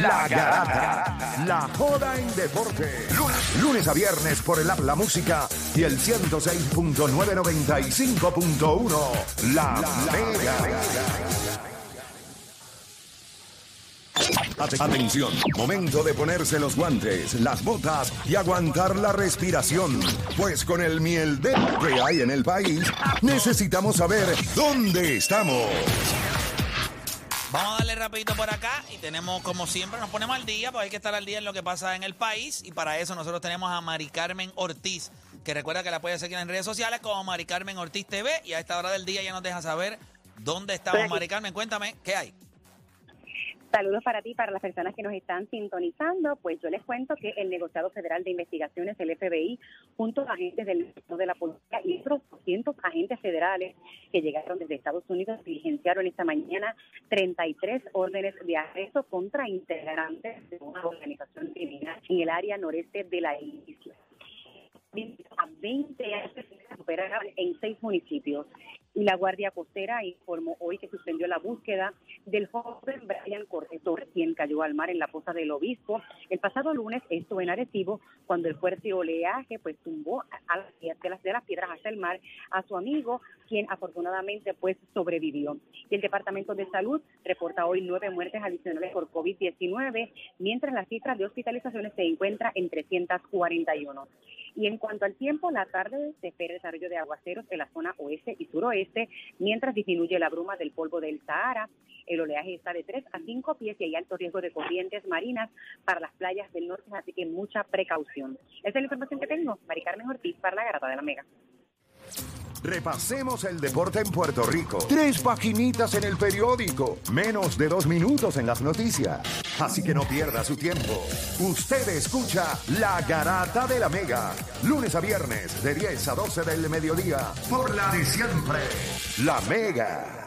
La Garata, la joda en deporte. Lunes, lunes a viernes por el app La Música y el 106.995.1. La, Mega. At- Atención, momento de ponerse los guantes, las botas y aguantar la respiración. Pues con el miel de que hay en el país, necesitamos saber dónde estamos. Vamos a darle rapidito por acá y tenemos, como siempre, nos ponemos al día, porque hay que estar al día en lo que pasa en el país. Y para eso nosotros tenemos a Mari Carmen Ortiz, que recuerda que la puede seguir en redes sociales como Mari Carmen Ortiz TV. Y a esta hora del día ya nos deja saber dónde estamos. Mari Carmen, cuéntame, ¿qué hay? Saludos para ti, para las personas que nos están sintonizando. Pues yo les cuento que el negociado federal de investigaciones, el FBI, junto a agentes del de la policía y otros 200 agentes federales que llegaron desde Estados Unidos, diligenciaron esta mañana 33 órdenes de arresto contra integrantes de una organización criminal en el área noreste de la isla. A 20 años se en seis municipios. Y la Guardia Costera informó hoy que suspendió la búsqueda del joven Brian Corretor, quien cayó al mar en la poza del obispo el pasado lunes, esto en Arecibo, cuando el fuerte oleaje pues tumbó a las, de, las, de las piedras hacia el mar a su amigo, quien afortunadamente pues sobrevivió. Y el Departamento de Salud reporta hoy nueve muertes adicionales por COVID-19, mientras la cifra de hospitalizaciones se encuentra en 341. Y en cuanto al tiempo, la tarde se espera desarrollo de aguaceros en la zona oeste y suroeste, mientras disminuye la bruma del polvo del Sahara. El oleaje está de 3 a 5 pies y hay alto riesgo de corrientes marinas para las playas del norte, así que mucha precaución. Esa es la información que tengo. Mari Carmen Ortiz para la Garata de la Mega. Repasemos el deporte en Puerto Rico. Tres paginitas en el periódico. Menos de dos minutos en las noticias. Así que no pierda su tiempo. Usted escucha La Garata de la Mega. Lunes a viernes de 10 a 12 del mediodía. Por la de siempre. La Mega.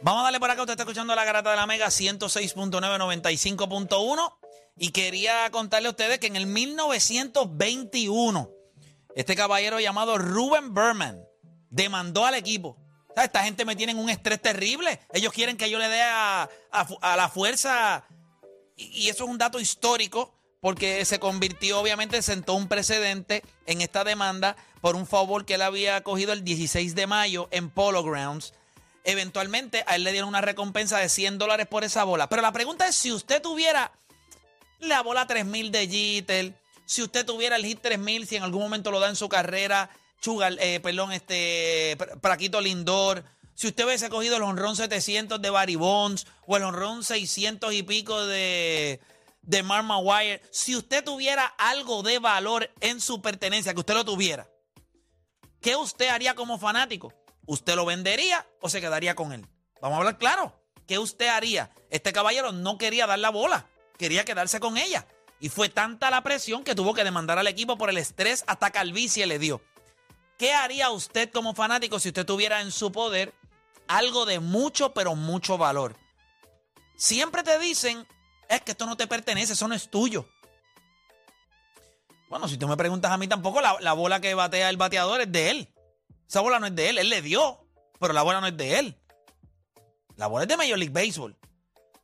Vamos a darle por acá, usted está escuchando la garata de la Mega 106.995.1 y quería contarle a ustedes que en el 1921 este caballero llamado Ruben Berman demandó al equipo. Esta gente me tiene en un estrés terrible. Ellos quieren que yo le dé a, a la fuerza y, y eso es un dato histórico porque se convirtió, obviamente, sentó un precedente en esta demanda por un favor que él había cogido el 16 de mayo en Polo Grounds. Eventualmente a él le dieron una recompensa de 100 dólares por esa bola. Pero la pregunta es si usted tuviera la bola 3000 de Jeter, si usted tuviera el hit 3000, si en algún momento lo da en su carrera, Chugal, eh, perdón, este, Pra- Praquito Lindor, si usted hubiese cogido el honrón 700 de Barry Bonds o el honrón 600 y pico de, de Mark Maguire, si usted tuviera algo de valor en su pertenencia, que usted lo tuviera, ¿qué usted haría como fanático? ¿Usted lo vendería o se quedaría con él? Vamos a hablar claro. ¿Qué usted haría? Este caballero no quería dar la bola, quería quedarse con ella. Y fue tanta la presión que tuvo que demandar al equipo por el estrés hasta calvicie le dio. ¿Qué haría usted como fanático si usted tuviera en su poder algo de mucho, pero mucho valor? Siempre te dicen, es que esto no te pertenece, eso no es tuyo. Bueno, si tú me preguntas a mí tampoco, la, la bola que batea el bateador es de él. Esa bola no es de él, él le dio, pero la bola no es de él. La bola es de Major League Baseball.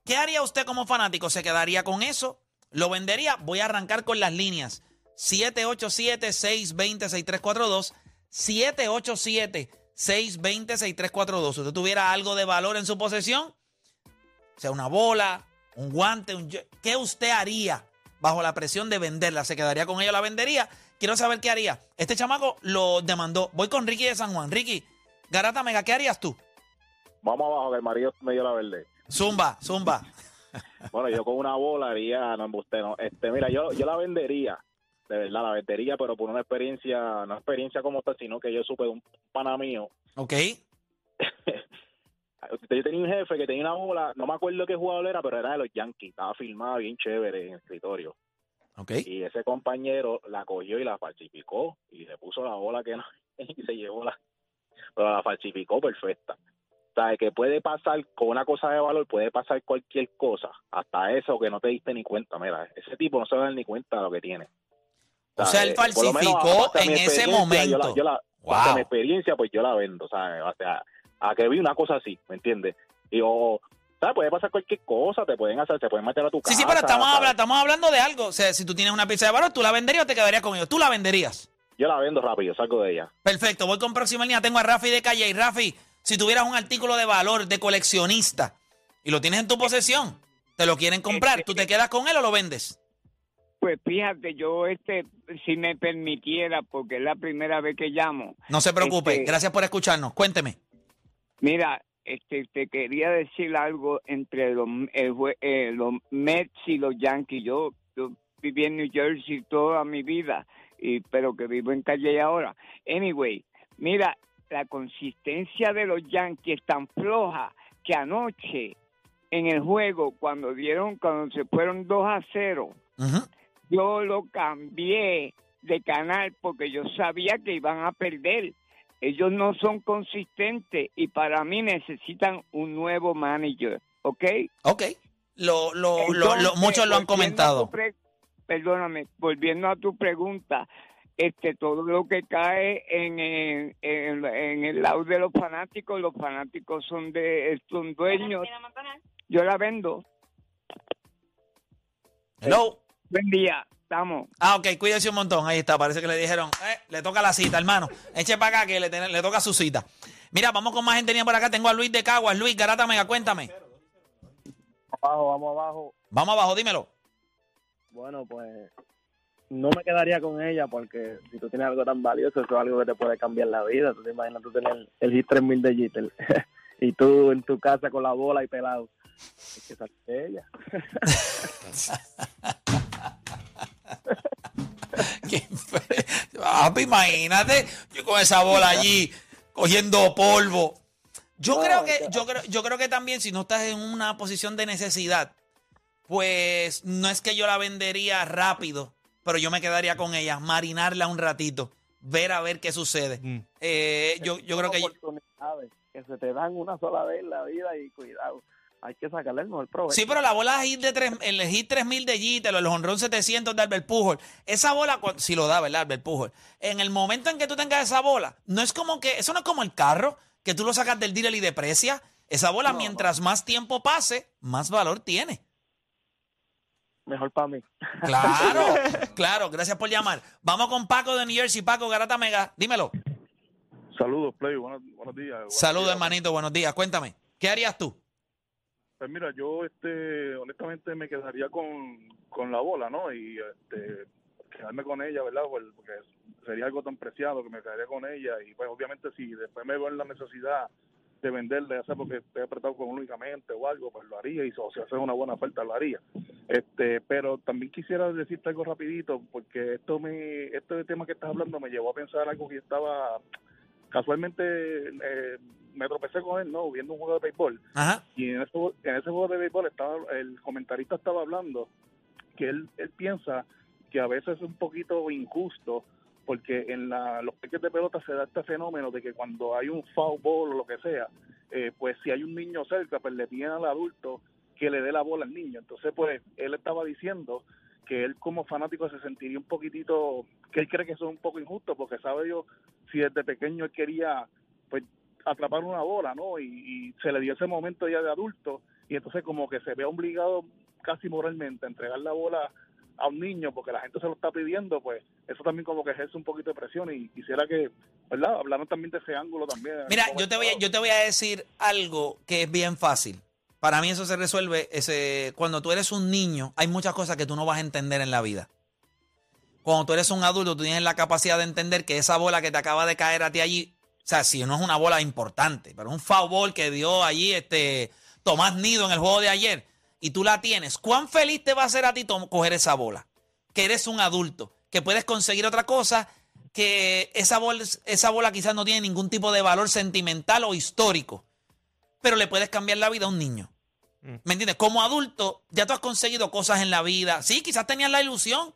¿Qué haría usted como fanático? ¿Se quedaría con eso? ¿Lo vendería? Voy a arrancar con las líneas. 787-620-6342. 787-620-6342. Si usted tuviera algo de valor en su posesión, sea una bola, un guante, un... ¿qué usted haría bajo la presión de venderla? ¿Se quedaría con ella la vendería? Quiero saber qué haría. Este chamaco lo demandó. Voy con Ricky de San Juan. Ricky, Garata Mega, ¿qué harías tú? Vamos abajo, que el marido me dio la verde. Zumba, zumba. Bueno, yo con una bola haría, no no. Este, mira, yo, yo la vendería, de verdad, la vendería, pero por una experiencia, no experiencia como tal, sino que yo supe de un pana mío, ¿Ok? Yo tenía un jefe que tenía una bola, no me acuerdo qué jugador era, pero era de los Yankees. Estaba filmada bien chévere en el escritorio. Ok. Y ese compañero la cogió y la falsificó y le puso la bola que no y se llevó la pero la falsificó perfecta. O sea, que puede pasar con una cosa de valor, puede pasar cualquier cosa, hasta eso que no te diste ni cuenta. Mira, ese tipo no se va a dar ni cuenta de lo que tiene. O sea, él eh, por lo menos, falsificó en ese experiencia, Yo la, momento. yo la- Wow. mi experiencia, pues yo la vendo, ¿sabes? O sea, a que vi una cosa así, ¿me entiendes? Y o, ¿sabes? Puede pasar cualquier cosa, te pueden hacer, te pueden meter a tu Sí, casa. sí, pero estamos, ¿sabes? habla- estamos hablando de algo. O sea, si tú tienes una pieza de valor, ¿tú la venderías o te quedarías con ellos? Tú la venderías. Yo la vendo rápido, salgo de ella. Perfecto, voy con próxima línea. Tengo a Rafi de Calle. Y Rafi, si tuvieras un artículo de valor de coleccionista y lo tienes en tu posesión, te lo quieren comprar, ¿tú te quedas con él o lo vendes? Pues fíjate, yo este, si me permitiera, porque es la primera vez que llamo. No se preocupe. Este- Gracias por escucharnos. Cuénteme. Mira, este, te quería decir algo entre los, el eh, los Mets y los Yankees. Yo, yo viví en New Jersey toda mi vida, y, pero que vivo en Calle ahora. Anyway, mira, la consistencia de los Yankees es tan floja que anoche en el juego, cuando dieron, cuando se fueron 2 a 0, Ujú. yo lo cambié de canal porque yo sabía que iban a perder. Ellos no son consistentes y para mí necesitan un nuevo manager, ¿ok? Ok. Lo, lo, lo- lo- Entonces, muchos lo han comentado. pre- perdóname, volviendo a tu pregunta, este todo lo que cae en, en, en- en el lado de los fanáticos, los fanáticos son de son dueños. Yo la vendo. Hello. Buen día, estamos. Ah, ok, cuídese un montón. Ahí está, parece que le dijeron, eh, le toca la cita, hermano. Eche para acá que le, ten- le toca su cita. Mira, vamos con más gente tenía por acá. Tengo a Luis de Caguas. Luis, Garata Mega, cuéntame. Abajo, vamos abajo. Vamos abajo, dímelo. Bueno, pues no me quedaría con ella porque si tú tienes algo tan valioso, eso es algo que te puede cambiar la vida. Tú te imaginas tú tener el hit 3000 de Jeter y tú en tu casa con la bola y pelado. Es que salir de ella. ¿Qué fue? Papi, imagínate, yo con esa bola allí cogiendo polvo. Yo No, creo que- yo creo, yo creo que también si no estás en una posición de necesidad, pues no es que yo la vendería rápido, pero yo me quedaría con ella, marinarla un ratito, ver a ver qué sucede. Eh, yo, yo creo que oportunidades que se te dan una sola vez en la vida y cuidado. Hay que sacarle el mejor provecho. Sí, pero la bola hit de tres, el hit 3000 de Jeter, el honrón 700 de Albert Pujol, esa bola, si lo da, ¿verdad, Albert Pujol? En el momento en que tú tengas esa bola, no es como que, eso no es como el carro, que tú lo sacas del dealer y deprecia. Esa bola, mientras más tiempo pase, más valor tiene. Mejor para mí. Claro, claro, gracias por llamar. Vamos con Paco de New Jersey, Paco Garata Mega, dímelo. Saludos, Play. Buenos, buenos días. Buenos Saludos, días. hermanito, buenos días, cuéntame. ¿Qué harías tú? Pues mira, yo este, honestamente me quedaría con, con la bola, ¿no? Y este, quedarme con ella, ¿verdad? Por- Porque sería algo tan preciado que me quedaría con ella. Y pues obviamente si después me veo en la necesidad de venderle, ya sea porque estoy apretado económicamente o algo, pues lo haría. Y o si hace una buena oferta, lo haría. Este, pero también quisiera decirte algo rapidito, porque esto me, este tema que estás hablando me llevó a pensar algo que estaba casualmente eh, me tropecé con él, ¿no? Viendo un juego de béisbol. Ajá. Y en ese, en ese juego de béisbol estaba, el comentarista estaba hablando que él, él piensa que a veces es un poquito injusto porque en la, los parques de pelota se da este fenómeno de que cuando hay un foul ball o lo que sea, eh, pues si hay un niño cerca, pues le piden al adulto que le dé la bola al niño. Entonces, pues él estaba diciendo que él como fanático se sentiría un poquitito, que él cree que eso es un poco injusto porque sabe yo si desde pequeño él quería pues atrapar una bola, ¿no? Y se le dio ese momento ya de adulto y entonces como que se ve obligado casi moralmente a entregar la bola a un niño porque la gente se lo está pidiendo, pues eso también como que ejerce un poquito de presión y quisiera que, ¿verdad? Hablaron también de ese ángulo también. Mira, yo te voy a, yo te voy a decir algo que es bien fácil. Para mí eso se resuelve ese cuando tú eres un niño, hay muchas cosas que tú no vas a entender en la vida. Cuando tú eres un adulto, tú tienes la capacidad de entender que esa bola que te acaba de caer a ti allí, o sea, si no es una bola importante, pero un foul ball que dio allí este Tomás Nido en el juego de ayer y tú la tienes, ¿cuán feliz te va a hacer a ti coger esa bola? Que eres un adulto, que puedes conseguir otra cosa, que esa bola, esa bola quizás no tiene ningún tipo de valor sentimental o histórico. pero le puedes cambiar la vida a un niño. Mm. ¿Me entiendes? Como adulto, ya tú has conseguido cosas en la vida. Sí, quizás tenías la ilusión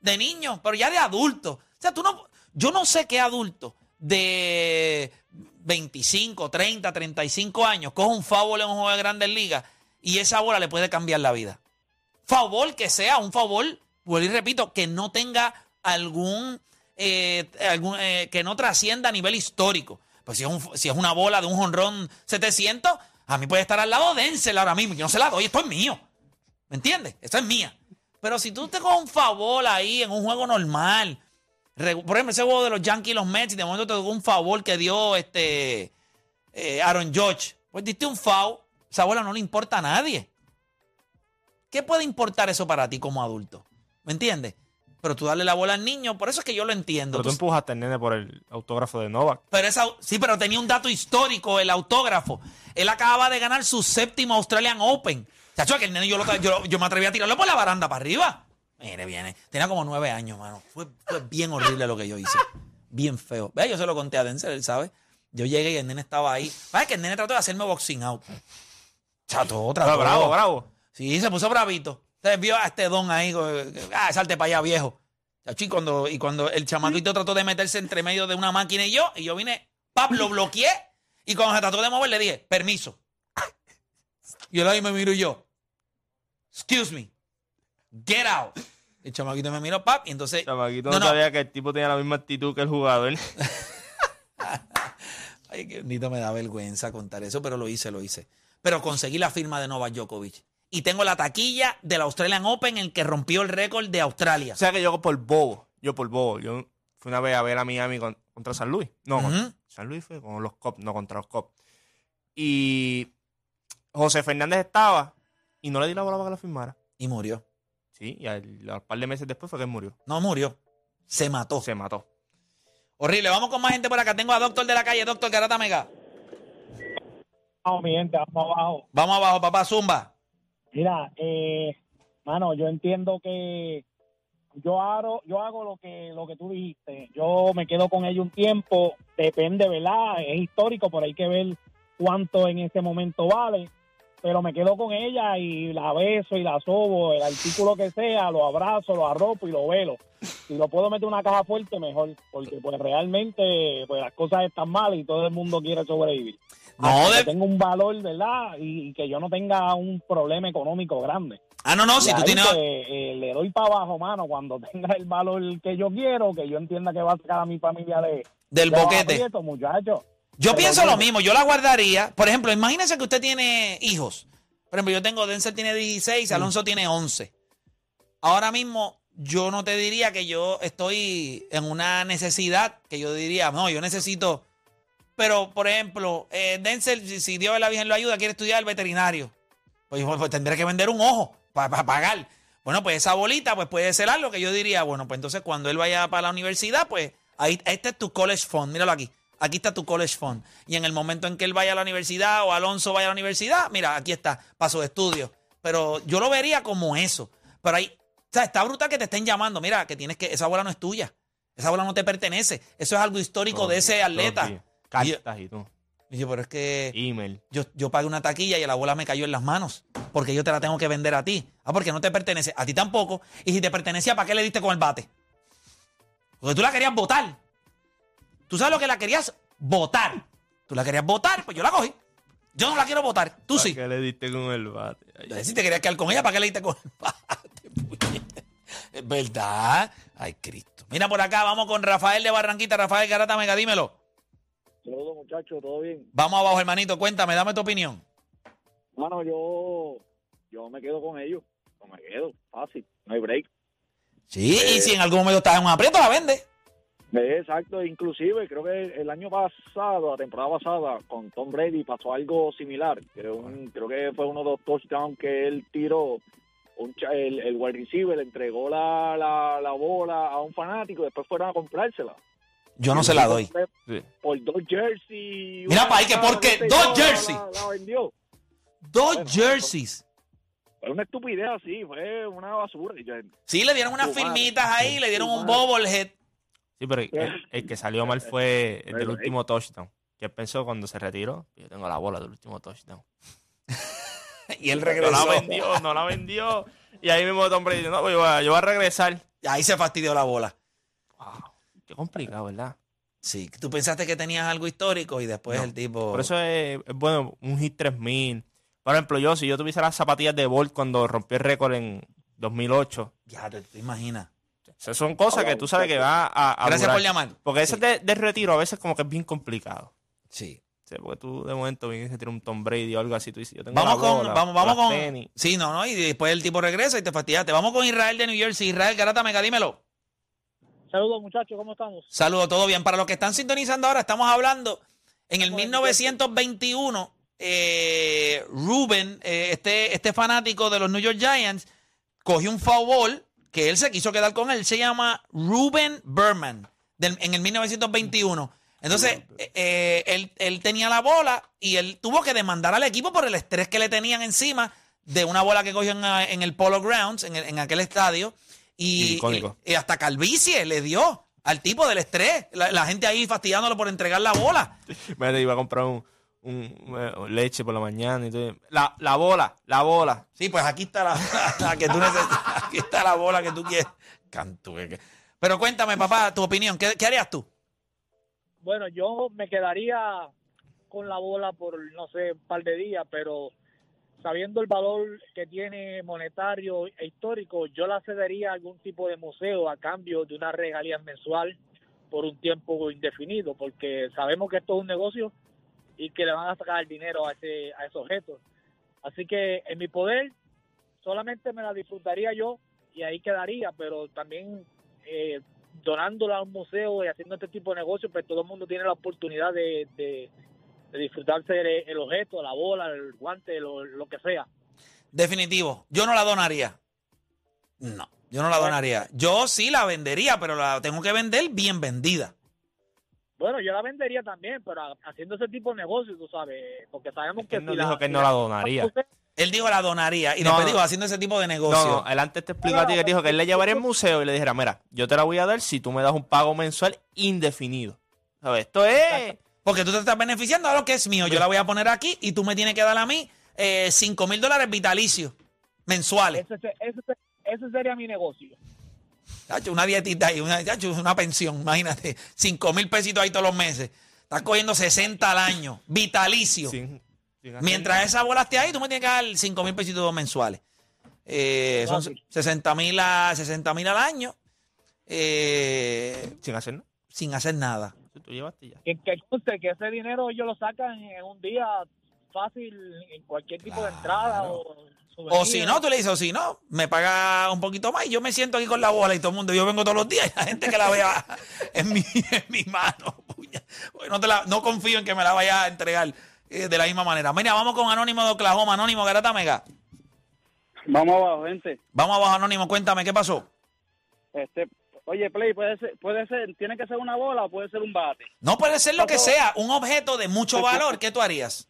de niño, pero ya de adulto. O sea, tú no. Yo no sé qué adulto de 25, 30, 35 años coge un favor en un juego de grandes ligas y esa bola le puede cambiar la vida. Favor que sea, un favor, vuelvo y repito, que no tenga algún. eh, algún eh, que no trascienda a nivel histórico. Pues si es, un- si es una bola de un jonrón 700, a mí puede estar al lado de Denzel ahora mismo. Yo no se la doy, esto es mío. ¿Me entiendes? Esto es mía. Pero si tú te coges un favor ahí en un juego normal, por ejemplo, ese juego de los Yankees y los Mets, y de momento te tocó un favor que dio este eh, Aaron Judge, pues diste un foul, esa bola no le importa a nadie. ¿Qué puede importar eso para ti como adulto? ¿Me entiendes? Pero tú darle la bola al niño, por eso es que yo lo entiendo. Pero tú Tú- empujaste al nene por el autógrafo de Novak. pero esa, sí, pero tenía un dato histórico, el autógrafo. Él acababa de ganar su séptimo Australian Open. Chacho, que el nene yo, lo- yo, yo me atreví a tirarlo por la baranda para arriba. Mire, viene. Tenía como nueve años, mano. Fue, fue bien horrible lo que yo hice. Bien feo. Ve, yo se lo conté a Denzel, él sabe. Yo llegué y el nene estaba ahí. ¿Sabes que el nene trató de hacerme boxing out? Chato, trató. Ah, bravo, bravo. Sí, se puso bravito. Entonces vio a este don ahí, co- ah, salte para allá, viejo. Y cuando, y cuando el chamaquito trató de meterse entre medio de una máquina y yo, y yo vine, pap, lo bloqueé, y cuando se trató de mover le dije, permiso. Y él ahí me miro y yo, excuse me, get out. El chamaquito me miró, pap, y entonces... Chamaquito No, no, no. sabía que el tipo tenía la misma actitud que el jugador. Ay, qué bonito me da vergüenza contar eso, pero lo hice, lo hice. Pero conseguí la firma de Novak Djokovic. Y tengo la taquilla del Australian Open en el que rompió el récord de Australia. O sea que yo por bobo, yo por bobo, yo fui una vez a ver a Miami con- contra San Luis. No. San Luis fue con los Cops, no contra los Cops. Y José Fernández estaba y no le di la bola para que la firmara. Y murió. Sí, y al, a un par de meses después fue que él murió. No murió. Se mató. Se mató. Horrible. Vamos con más gente por acá. Tengo a Doctor de la calle, Doctor Garata Mega. Vamos, mi gente, vamos abajo. Vamos abajo, papá Zumba. Mira, eh, mano, yo entiendo que yo hago, yo hago lo que lo que tú dijiste. Yo me quedo con ella un tiempo, depende, ¿verdad? Es histórico, pero hay que ver cuánto en ese momento vale. Pero me quedo con ella y la beso y la sobo, el artículo que sea, lo abrazo, lo arropo y lo velo. Si lo puedo meter en una caja fuerte, mejor, porque pues realmente pues las cosas están mal y todo el mundo quiere sobrevivir. No, de- que tenga un valor, ¿verdad? Y, y que yo no tenga un problema económico grande. Ah, no, no, si Y tú tienes. pues, eh, le doy para abajo, mano, cuando tenga el valor que yo quiero, que yo entienda que va a sacar a mi familia de, Del de boquete. aprieto, muchacho. Yo pienso lo mismo, yo la guardaría. Por ejemplo, imagínense que usted tiene hijos. Por ejemplo, yo tengo, Denzel tiene 16, Alonso tiene 11. Ahora mismo, yo no te diría que yo estoy en una necesidad que yo diría, no, yo necesito. Pero, por ejemplo, eh, Denzel, si, Dios de la Virgen lo ayuda, quiere estudiar el veterinario. Pues, pues, tendré que vender un ojo para pagar. Bueno, pues esa bolita pues puede ser algo que yo diría, bueno, pues entonces cuando él vaya para la universidad, pues ahí este es tu college fund, míralo aquí. Aquí está tu college fund. Y en el momento en que él vaya a la universidad o Alonso vaya a la universidad, mira, aquí está, para sus estudios. Pero yo lo vería como eso. Pero ahí, o sea, está brutal que te estén llamando. Mira, que tienes que, esa bola no es tuya. Esa bola no te pertenece. Eso es algo histórico de ese atleta. Cartas y todo. Y yo, pero es que Email. yo, yo pagué una taquilla y la bola me cayó en las manos. Porque yo te la tengo que vender a ti. Ah, porque no te pertenece. A ti tampoco. Y si te pertenecía, ¿para qué le diste con el bate? Porque tú la querías votar. Tú sabes lo que la querías votar. Tú la querías votar, pues yo la cogí. Yo no la quiero votar. Tú sí. ¿Para qué le diste con el bate? Ay, si te querías quedar con ella, ¿para qué le diste con el bate? puñeta? Es verdad. Ay, Cristo. Mira por acá, vamos con Rafael de Barranquita. Rafael Garata Mega, dímelo. Saludos, muchachos, ¿todo bien? Vamos abajo, hermanito. Cuéntame, dame tu opinión. Mano, yo, yo me quedo con ellos. No me quedo, fácil, no hay break. Sí, y si en algún momento estás en un aprieto, la vende. Exacto, inclusive creo que el año pasado, la temporada pasada, con Tom Brady pasó algo similar. Un- creo que fue uno de los touchdowns que él tiró. Un, cha- el, el wide receiver le entregó la, la, la bola a un fanático y después fueron a comprársela. Yo no se la doy. Por dos jerseys. Mira una pa' ahí que porque dos jerseys. La, la vendió. Dos Bueno, jerseys. Fue una estupidez así, fue una basura. Sí, le dieron unas firmitas ahí, le dieron un bobblehead. Sí, pero el, el que salió mal fue el del último touchdown. que pensó cuando se retiró, yo tengo la bola del último touchdown. Y él No regresó. la vendió, no la vendió. Y ahí mismo Tom Brady dijo, no, pues yo voy a, yo voy a regresar. Ahí se fastidió la bola. Wow, qué complicado, ¿verdad? Sí, tú pensaste que tenías algo histórico y después No, el tipo... Por eso es, es bueno un hit 3000. Por ejemplo, yo, si yo tuviese las zapatillas de Bolt cuando rompió el récord en 2008, Ya, te, te imaginas. Esas son cosas que tú sabes que va a, a Gracias durar. por llamar. Porque ese Sí. de, de retiro a veces como que es bien complicado. Sí. Sí, porque tú de momento vienes a tirar un Tom Brady o algo así, tú dices, yo tengo Vamos la con, bola, vamos, vamos las con. tenis. Sí, no, no, y después el tipo regresa y te fastidiaste. Vamos con Israel de New Jersey. Israel Garata Mega, dímelo. Saludos muchachos, ¿cómo estamos? Saludos, todo bien. Para los que están sintonizando ahora, estamos hablando en el 1921. Eh, Ruben, eh, este, este fanático de los New York Giants, cogió un foul ball que él se quiso quedar con él. Se llama Ruben Berman del- en el 1921. Entonces, eh, eh, él, él tenía la bola y él tuvo que demandar al equipo por el estrés que le tenían encima de una bola que cogió en, eh, en el Polo Grounds, en, el- en aquel estadio. Y- y hasta calvicie le dio al tipo del estrés. La, la gente ahí fastidiándolo por entregar la bola. Me iba a comprar un, un- eh, leche por la mañana y todo. La, la bola, la bola. Sí, pues aquí está la, la que tú necesitas. Aquí está la bola que tú quieres. Cantueque. Pero cuéntame, papá, tu opinión. ¿Qué, qué harías tú? Bueno, yo me quedaría con la bola por, no sé, un par de días, pero sabiendo el valor que tiene monetario e histórico, yo la cedería a algún tipo de museo a cambio de una regalía mensual por un tiempo indefinido, porque sabemos que esto es un negocio y que le van a sacar el dinero a ese, a ese objeto. Así que en mi poder solamente me la disfrutaría yo y ahí quedaría, pero también eh, donándola a un museo y haciendo este tipo de negocios, pues todo el mundo tiene la oportunidad de, de- de disfrutarse el, el objeto, la bola, el guante, lo, lo que sea. Definitivo. Yo no la donaría. No, yo no la donaría. Yo sí la vendería, pero la tengo que vender bien vendida. Bueno, yo la vendería también, pero ha- haciendo ese tipo de negocios, tú sabes, porque sabemos que Él no si dijo la- que él no la donaría. Él dijo la donaría y No, después dijo haciendo ese tipo de negocio. No, él antes te explicó a ti que dijo que él le llevaría al museo y le dijera, mira, yo te la voy a dar si tú me das un pago mensual indefinido. ¿Sabes? Esto es... Porque tú te estás beneficiando a lo que es mío. Yo la voy a poner aquí y tú me tienes que dar a mí eh, 5 mil dólares vitalicios mensuales. ese, ese- ese- ese sería mi negocio. Chacho, una dietita ahí, una, chacho, una pensión, imagínate. 5 mil pesitos ahí todos los meses. Estás cogiendo 60 al año, vitalicio. sin- sin Mientras esa bola esté ahí, tú me tienes que dar 5 mil pesitos mensuales. Eh, son Fácil. 60 mil a 60 mil al año eh, Sin hacer nada. sin hacer nada. Si tú llevaste ya. Que, que, que ese dinero ellos lo sacan en un día fácil, en cualquier tipo de entrada o O si no, tú le dices, o si no, me paga un poquito más y yo me siento aquí con la bola y todo el mundo, yo vengo todos los días y la gente que la vea en mi, en mi mano. puña. Pues No, te la- no confío en que me la vaya a entregar eh, de la misma manera. Mira, vamos con Anónimo de Oklahoma. Anónimo, Garata Mega. Vamos abajo, gente. Vamos abajo, Anónimo, cuéntame, ¿qué pasó? Este, oye, Play, puede ser, puede ser, tiene que ser una bola o puede ser un bate. No puede ser lo que sea, un objeto de mucho valor, ¿qué tú harías?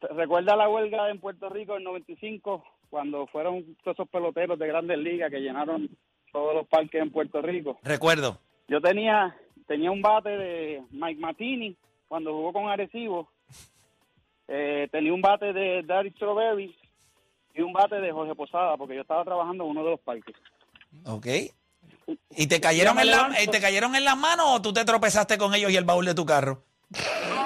¿Te- ¿Recuerda la huelga en Puerto Rico en 95 cuando fueron todos esos peloteros de Grandes Ligas que llenaron todos los parques en Puerto Rico? Recuerdo. Yo tenía tenía un bate de Mike Matini cuando jugó con Arecibo. Eh, tenía un bate de Darry Strawberry y un bate de Jorge Posada porque yo estaba trabajando en uno de los parques. Ok. ¿Y te cayeron, en la, eh, te cayeron en las manos o tú te tropezaste con ellos y el baúl de tu carro?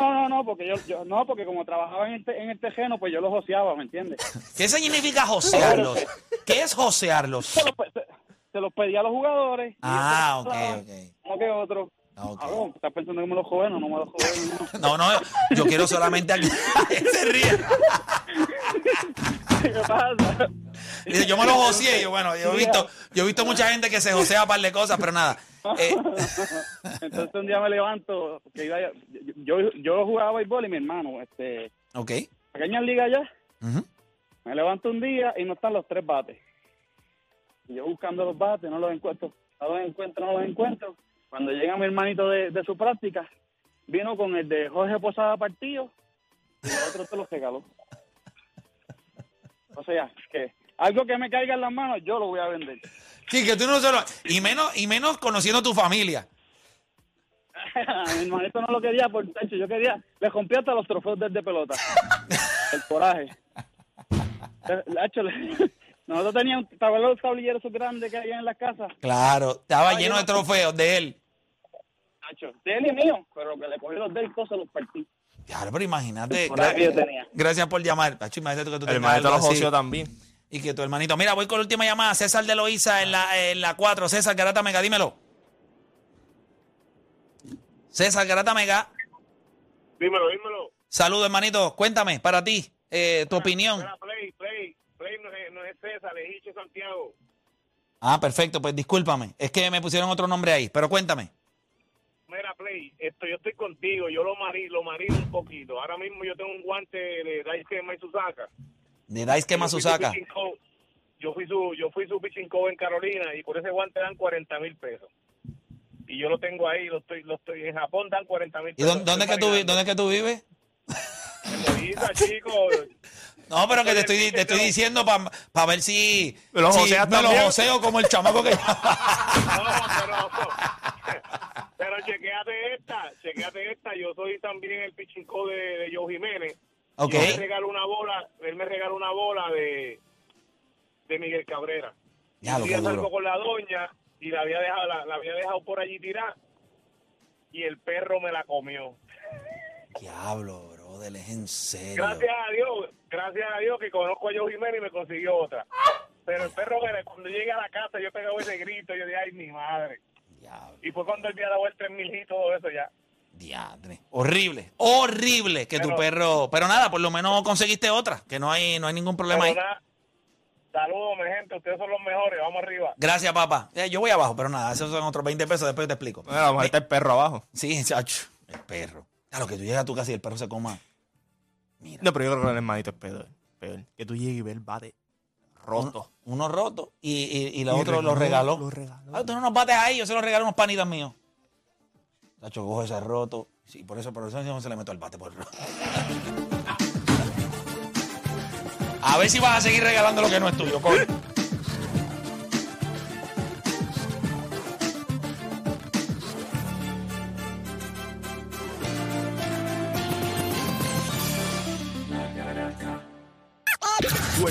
No, no, no, porque yo, yo no, porque como trabajaba en, este, en el terreno, pues yo los joseaba, ¿me entiendes? ¿Qué significa josearlos? ¿Qué es josearlos? Se los, se- se los pedía a los jugadores. Ah, ok, ok. Uno que otro. Ah, ok. Ah, estás pensando que me los jóvenes, no me los jóvenes. No, no, yo quiero solamente a se ríe. ¿Qué pasa? Dice, yo me lo joseé. Yo, bueno, yo he visto, yo he visto mucha gente que se josea un par de cosas, pero nada. Eh, Entonces un día me levanto, que iba a- yo, yo, yo jugaba béisbol y mi hermano, este, ok. pequeña liga ya, Ujú. me levanto un día y no están los tres bates. Y yo buscando los bates, no los encuentro, no los encuentro, no los encuentro. Cuando llega mi hermanito de, de su práctica, vino con el de Jorge Posada Partido y el otro te los regaló. O sea, que algo que me caiga en las manos, yo lo voy a vender. Sí, que tú no solo. Y menos, y menos conociendo tu familia. mi hermanito no lo quería por techo. Yo quería, le rompí hasta los trofeos del de pelota. El coraje. Eh, Nosotros teníamos, ¿te acuerdas los tablilleros grandes que había en la casa? Claro, estaba lleno de trofeos de él. De él y mío, pero que le cogí los de él, cosas los partí. Claro, pero imagínate. Por ahí que yo tenía. Gracias por llamar. Hacho, imagínate tú que tú El maestro algo lo así. joció también. Y que tu hermanito. Mira, voy con la última llamada. César de Loíza en la, en la 4. César Garata Mega, dímelo. César Garata Mega. Dímelo, dímelo. Saludos, hermanito. Cuéntame, para ti, eh, tu opinión. Mira, Play, Play, Play no es, no es César, es Hiche Santiago. Ah, perfecto. Pues discúlpame. Es que me pusieron otro nombre ahí. Pero cuéntame. Mira, Play, esto, yo estoy contigo, yo lo marí, lo marino un poquito. Ahora mismo yo tengo un guante de Daisuke Maizusaka. De Daisuke Masusaka. Yo fui su Yo fui su, yo fui su pitching coach en Carolina y por ese guante dan 40 mil pesos. Y yo lo tengo ahí, lo estoy, lo estoy en Japón dan 40 mil ¿Y pesos. dónde, dónde es que tú, dónde es que tú vives? Chico. No, pero que te estoy, te estoy diciendo para ver si, si me lo joseo como el chamaco que... pero, pero chequeate esta, chequeate esta. Yo soy también el pitching coach de, de Joe Jiménez. Ok. Yo me regaló una bola, él me regaló una bola de, de Miguel Cabrera. Ya, lo Un que salgo con la doña y la había dejado, la, la había dejado por allí tirada y el perro me la comió. Diablo, brother, es en serio. Gracias a Dios, gracias a Dios que conozco a Joe Jiménez y me consiguió otra. Pero el perro, cuando llegué a la casa, yo pegaba ese grito, yo dije, ay, mi madre. Y fue cuando él me había dado el 3000 y todo eso ya. Diadre. Horrible, horrible que tu perro... Pero nada, por lo menos conseguiste otra, que no hay, no hay ningún problema ahí. Nada, Saludos, mi gente, ustedes son los mejores, vamos arriba. Gracias, papá. Eh, yo voy abajo, pero nada, esos son otros 20 pesos, después te explico. Bueno, a está el perro abajo. Sí, chacho, el perro. Claro, que tú llegas a tu casa y el perro se coma. No, pero yo creo que el hermanito es peor. peor. Que tú llegues y ves el bate roto. Uno roto y, y, y la Y otro lo regaló. lo regaló. Ah, tú no nos bates ahí, yo se lo regalé a unos panitas míos. Chacho, cojo ese roto. Sí, por eso, por eso no se le meto el bate por el. A ver si vas a seguir regalando lo que no es tuyo, coño.